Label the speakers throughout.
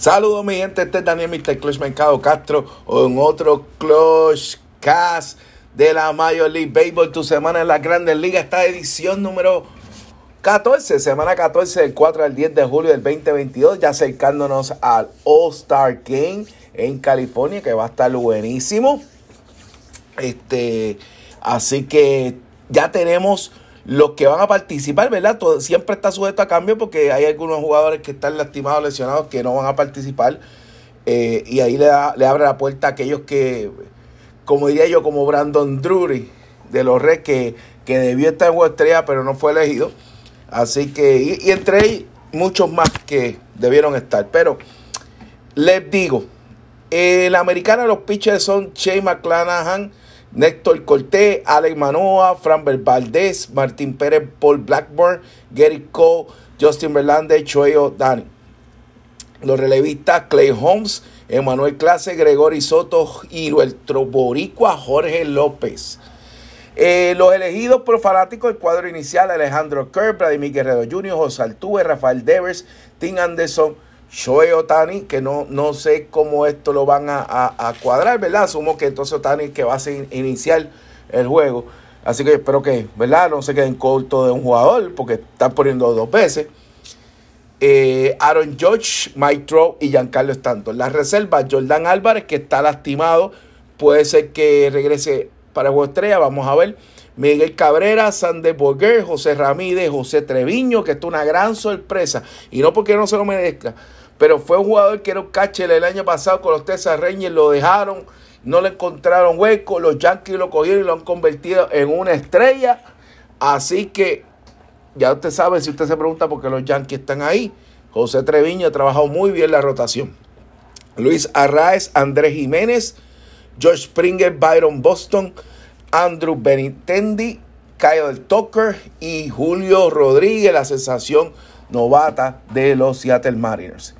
Speaker 1: Saludos mi gente, este es Daniel Mr. Clutch Mercado Castro en otro Clutch Cast de la Major League Baseball, tu semana en la Grandes Ligas, esta edición número 14, semana 14 del 4 al 10 de julio del 2022, ya acercándonos al All Star Game en California, que va a estar buenísimo. Este, así que ya tenemos los que van a participar, ¿verdad? Todo, siempre está sujeto a cambio porque hay algunos jugadores que están lastimados, lesionados, que no van a participar. Eh, y ahí le, le abre la puerta a aquellos que, como diría yo, como Brandon Drury de los Reds, que, que debió estar en Estrella, pero no fue elegido. Así que, y, entre ellos, muchos más que debieron estar. Pero les digo, el americano de los pitchers son Shea McClanahan, Néctor Cortés, Alex Manoa, Fran Valdez, Martín Pérez, Paul Blackburn, Gary Cole, Justin Verlander, Choyo Dani. Los relevistas Clay Holmes, Emanuel Clase, Gregory Soto y nuestro boricua Jorge López. Eh, los elegidos por fanáticos del cuadro inicial, Alejandro Kerr, Vladimir Guerrero Jr., José Altuve, Rafael Devers, Tim Anderson, Shohei Otani, que no, no sé cómo esto lo van a, cuadrar, ¿verdad? Asumo que entonces Otani que va a iniciar el juego. Así que espero que, ¿verdad? No se queden corto de un jugador, porque están poniendo dos veces. Eh, Aaron George, Mike Trout y Giancarlo Stanton. La reserva, Jordan Álvarez, que está lastimado. Puede ser que regrese para el estrella. Vamos a ver. Miguel Cabrera, Sander Borger, José Ramírez, José Treviño, que es una gran sorpresa. Y no porque no se lo merezca, pero fue un jugador que era un catcher el año pasado con los Texas Rangers, lo dejaron, no le encontraron hueco, los Yankees lo cogieron y lo han convertido en una estrella. Así que ya usted sabe, si usted se pregunta por qué los Yankees están ahí, José Treviño ha trabajado muy bien la rotación. Luis Arraez, Andrés Jiménez, George Springer, Byron Boston, Andrew Benitendi, Kyle Tucker y Julio Rodríguez, la sensación novata de los Seattle Mariners.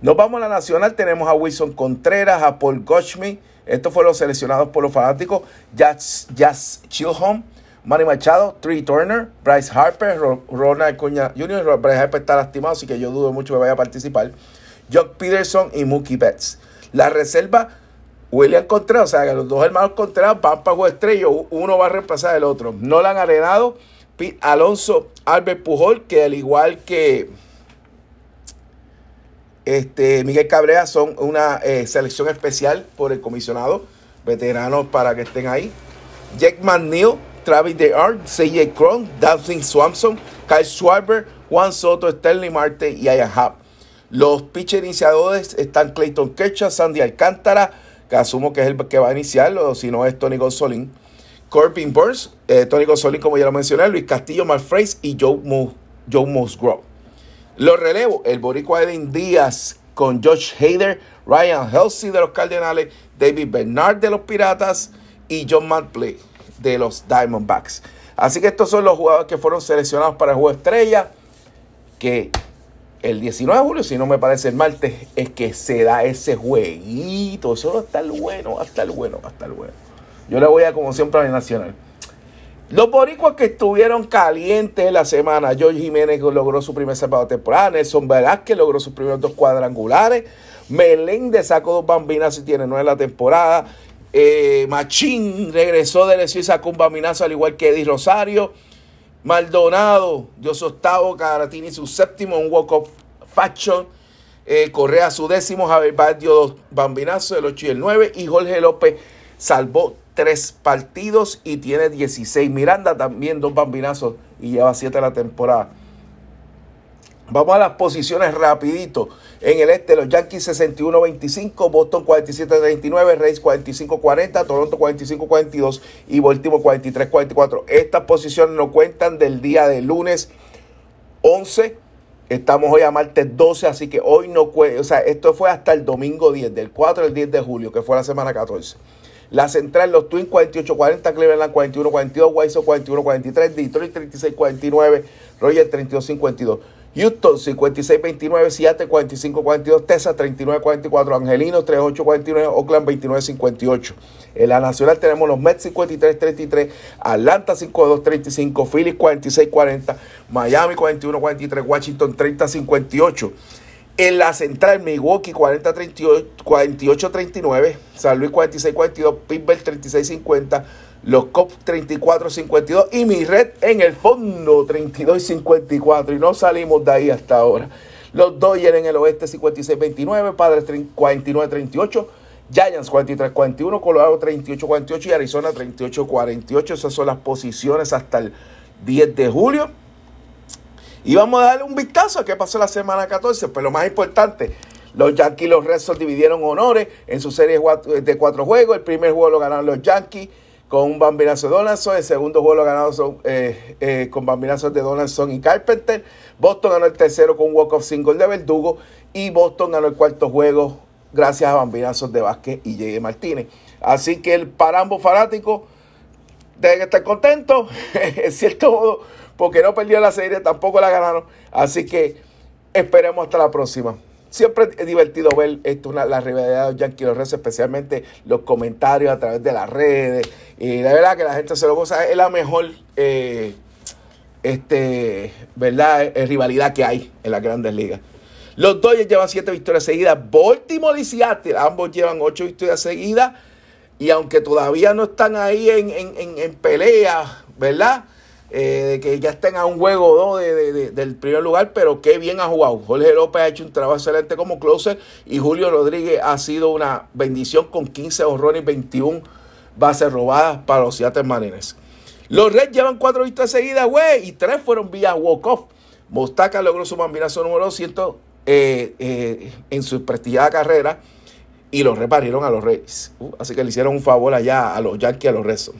Speaker 1: Nos vamos a la nacional. Tenemos a Wilson Contreras, a Paul Gottschmidt. Estos fueron los seleccionados por los fanáticos. Jazz, Jazz Chilholm, Manny Machado, Trey Turner, Bryce Harper, Ronald Cuña Jr. Bryce Harper está lastimado, así que yo dudo mucho que vaya a participar. Jock Peterson y Mookie Betts. La reserva, William Contreras, o sea que los dos hermanos Contreras van para Juego Estrella, uno va a reemplazar al otro. Nolan Arenado, Pete Alonso, Albert Pujol, que al igual que este, Miguel Cabrera son una eh, selección especial por el comisionado, veteranos para que estén ahí. Jack McNeil, Travis DeArt, CJ Cron, Daphne Swanson, Kyle Schwarber, Juan Soto, Sterling Marte y Ian Happ. Los pitchers iniciadores están Clayton Kershaw, Sandy Alcántara, que asumo que es el que va a iniciar, o si no es Tony Gonzolín. Corbin Burns, eh, Tony Gonzolín, como ya lo mencioné, Luis Castillo, Mark y Joe, Joe Musgrove. Los relevos, el boricua Edwin Díaz con Josh Hader, Ryan Helsey de los Cardenales, David Bernard de los Piratas y John Mantley de los Diamondbacks. Así que estos son los jugadores que fueron seleccionados para el juego estrella, que el 19 de julio, si no me parece el martes, es que se da ese jueguito. Eso va a estar bueno, va a estar bueno, va a estar bueno. Yo le voy a, como siempre, a mi nacional. Los boricuas que estuvieron calientes la semana, George Jiménez logró su primer salvado de temporada, Nelson Velázquez logró sus primeros dos cuadrangulares, Meléndez sacó dos bambinas y tiene nueve la temporada, eh, Machín regresó de lesión y sacó un bambinazo al igual que Eddie Rosario, Maldonado dio su octavo, Caratini su séptimo, un walk-up fashion, eh, Correa su décimo, Javier Bad dio dos bambinazos, el 8 y el 9, y Jorge López salvó tres partidos y tiene 16. Miranda también dos bambinazos y lleva siete la temporada. Vamos a las posiciones rapidito. En el este, los Yankees 61-25, Boston 47-39, Reyes 45-40, Toronto 45-42 y Baltimore 43-44. Estas posiciones no cuentan del día de lunes 11. Estamos hoy a martes 12, así que hoy no cuenta. O sea, esto fue hasta el domingo 10, del 4 al 10 de julio, que fue la semana 14. La central, los Twins 48-40, Cleveland 41-42, Wiseau 41-43, Detroit 36-49, Roger 32-52. Houston 56-29, Seattle 45-42, Texas 39-44, Angelinos 38-49, Oakland 29-58. En la nacional tenemos los Mets 53-33, Atlanta 52-35, Phillies 46-40, Miami 41-43, Washington 30-58. En la central, Milwaukee 48-39, San Luis 46-42, Pittsburgh 36-50, los Cops 34-52 y mi red en el fondo 32-54 y no salimos de ahí hasta ahora. Los Dodgers en el oeste 56-29, Padres 49-38, Giants 43-41, Colorado 38-48 y Arizona 38-48. Esas son las posiciones hasta el 10 de julio. Y vamos a darle un vistazo a qué pasó la semana 14. Pero lo más importante, los Yankees y los Red Sox dividieron honores en su serie de cuatro juegos. El primer juego lo ganaron los Yankees con un bambinazo de Donaldson. El segundo juego lo ganaron eh, eh, con bambinazos de Donaldson y Carpenter. Boston ganó el tercero con un walk-off single de Verdugo. Y Boston ganó el cuarto juego gracias a bambinazos de Vázquez y J.D. Martínez. Así que el, para ambos fanáticos deben estar contentos, en cierto modo, porque no perdió la serie, tampoco la ganaron. Así que esperemos hasta la próxima. Siempre es divertido ver esto, una, la rivalidad de los Yankees los Reds, especialmente los comentarios a través de las redes. Y de verdad que la gente se lo goza. Es la mejor eh, este, ¿verdad? rivalidad que hay en las grandes ligas. Los Dodgers llevan siete victorias seguidas. Baltimore y Seattle, ambos llevan ocho victorias seguidas. Y aunque todavía no están ahí en, pelea, ¿verdad? Eh, de que ya estén a un juego o dos del primer lugar, pero qué bien ha jugado. Jorge López ha hecho un trabajo excelente como closer y Julio Rodríguez ha sido una bendición con 15 horrores y 21 bases robadas para los Seattle Mariners. Los Reds llevan cuatro victorias seguidas, güey, y tres fueron vía walk-off. Mostaca logró su bambinazo número 200 eh, eh, en su prestigiada carrera y lo reparieron a los Reyes. Uh, así que le hicieron un favor allá a los Yankees, a los Rezos.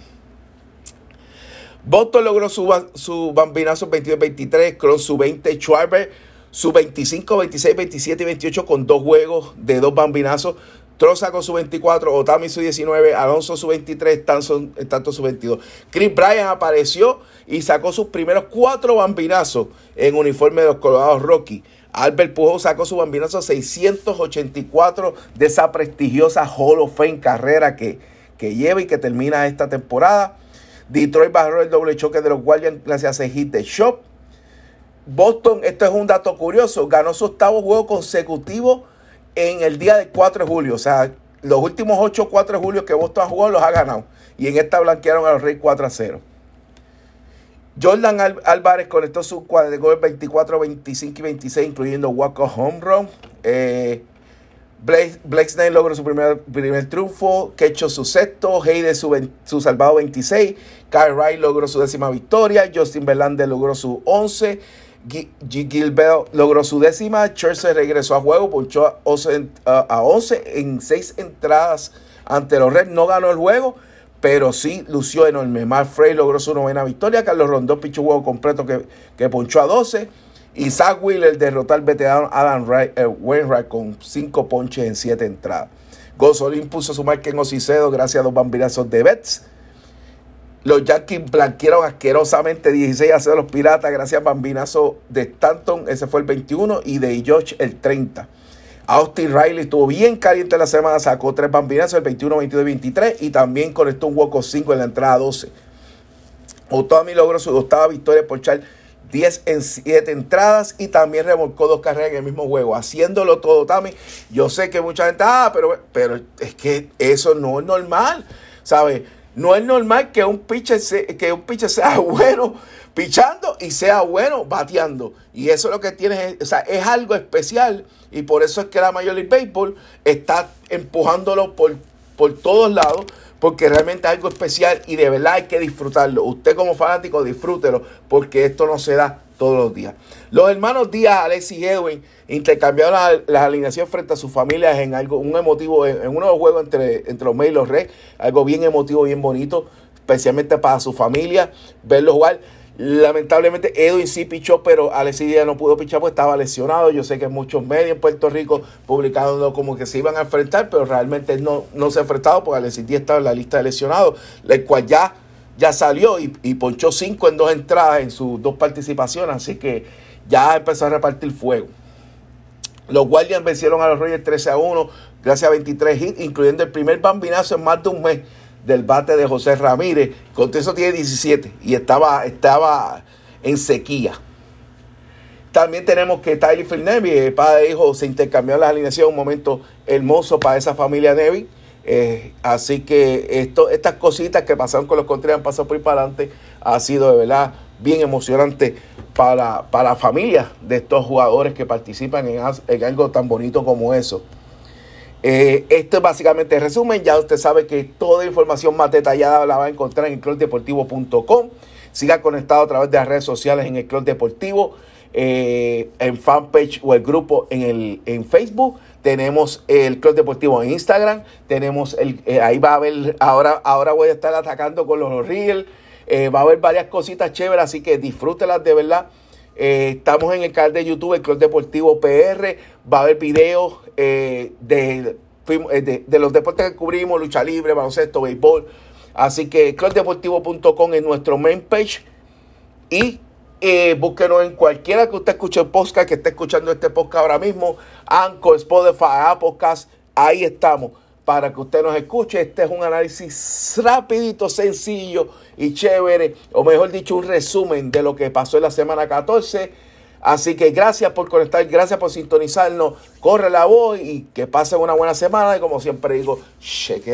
Speaker 1: Boston logró su, su bambinazo 22-23, con su 20, Schwarber su 25, 26, 27 y 28 con dos juegos de dos bambinazos. Troza con su 24, Otami su 19, Alonso su 23, Tanson, tanto su 22. Chris Bryan apareció y sacó sus primeros cuatro bambinazos en uniforme de los Colorados Rocky. Albert Pujol sacó su bambinazo 684 de esa prestigiosa Hall of Fame carrera que, que lleva y que termina esta temporada. Detroit bajó el doble choque de los Guardians gracias a hit de Shop. Boston, esto es un dato curioso, ganó su octavo juego consecutivo en el día del 4 de julio. O sea, los últimos 8 4 de julio que Boston ha jugado los ha ganado. Y en esta blanquearon a los Reyes 4 a 0. Jordan Álvarez conectó su cuadro 24, 25 y 26, incluyendo Walker Home Run. Eh, Blake, Snell logró su primer, primer triunfo. Kecho su sexto. Hayde su, su salvado 26. Kyle Wright logró su décima victoria. Justin Verlander logró su 11. G. Gilbert logró su décima. Churchill regresó a juego. Punchó a 11, a 11 en 6 entradas ante los Reds. No ganó el juego pero sí lució enorme. Mark Frey logró su novena victoria. Carlos Rondón pichó juego completo que, que ponchó a 12. Zach Wheeler derrotó al veterano Adam Wright, eh, Wainwright con 5 ponches en 7 entradas. Gozolín puso su marca en Ocicedo gracias a dos bambinazos de Betts. Los Yankees blanquearon asquerosamente 16 a 0 los Piratas gracias a bambinazo de Stanton, ese fue el 21, y de George el 30. Austin Riley estuvo bien caliente la semana, sacó tres bambinazos, el 21, 22 y 23 y también conectó un hueco 5 en la entrada 12. Otami logró su octava victoria por echar 10 en 7 entradas y también remolcó dos carreras en el mismo juego. Haciéndolo todo, Otami. Yo sé que mucha gente, ah, pero, pero es que eso no es normal, ¿sabes? No es normal que un pitcher, que un pitcher sea bueno pichando y sea bueno bateando. Y eso es lo que tiene, o sea, es algo especial y por eso es que la Major League Baseball está empujándolo por, por todos lados porque realmente es algo especial y de verdad hay que disfrutarlo. Usted como fanático disfrútelo porque esto no se da todos los días. Los hermanos Díaz, Alex y Edwin intercambiaron las alineaciones frente a sus familias en algo, un emotivo, en, uno de los juegos entre, entre los Mets y los Reds, algo bien emotivo, bien bonito, especialmente para su familia, verlos jugar. Lamentablemente Edwin sí pichó, pero Alexis Díaz no pudo pichar porque estaba lesionado. Yo sé que muchos medios en Puerto Rico publicaron como que se iban a enfrentar, pero realmente no, no se ha enfrentado porque Alexis Díaz estaba en la lista de lesionados, el cual ya, ya salió y, y ponchó cinco en dos entradas en sus dos participaciones, así que ya empezó a repartir fuego. Los Guardians vencieron a los Reyes 13 a 1 gracias a 23 hits, incluyendo el primer bambinazo en más de un mes del bate de José Ramírez. Con eso tiene 17 y estaba, estaba en sequía. También tenemos que Tyler Phil Nevy, padre e hijo, se intercambiaron las alineaciones, un momento hermoso para esa familia Nevy. Eh, así que esto, estas cositas que pasaron con los Contreras han pasado por ahí para adelante. Ha sido de verdad bien emocionante para, para la familia de estos jugadores que participan en, en algo tan bonito como eso. Eh, esto es básicamente el resumen. Ya usted sabe que toda información más detallada la va a encontrar en clubdeportivo.com. Siga conectado a través de las redes sociales en el Club Deportivo, eh, en fanpage o el grupo en, el, en Facebook. Tenemos el Club Deportivo en Instagram. Tenemos el, eh, ahí va a haber, ahora, ahora voy a estar atacando con los reels. va a haber varias cositas chéveres, así que disfrútelas de verdad. Estamos en el canal de YouTube, el Club Deportivo PR. Va a haber videos de, de, de, los deportes que cubrimos, lucha libre, baloncesto, béisbol Así que clubdeportivo.com es nuestro main page. Y eh, búsquenos en cualquiera que usted escuche el podcast, que esté escuchando este podcast ahora mismo. Anchor, Spotify, Podcast. Ahí estamos para que usted nos escuche. Este es un análisis rapidito, sencillo y chévere. O mejor dicho, un resumen de lo que pasó en la semana 14. Así que gracias por conectar, gracias por sintonizarnos. Corre la voz y que pasen una buena semana. Y como siempre digo, check.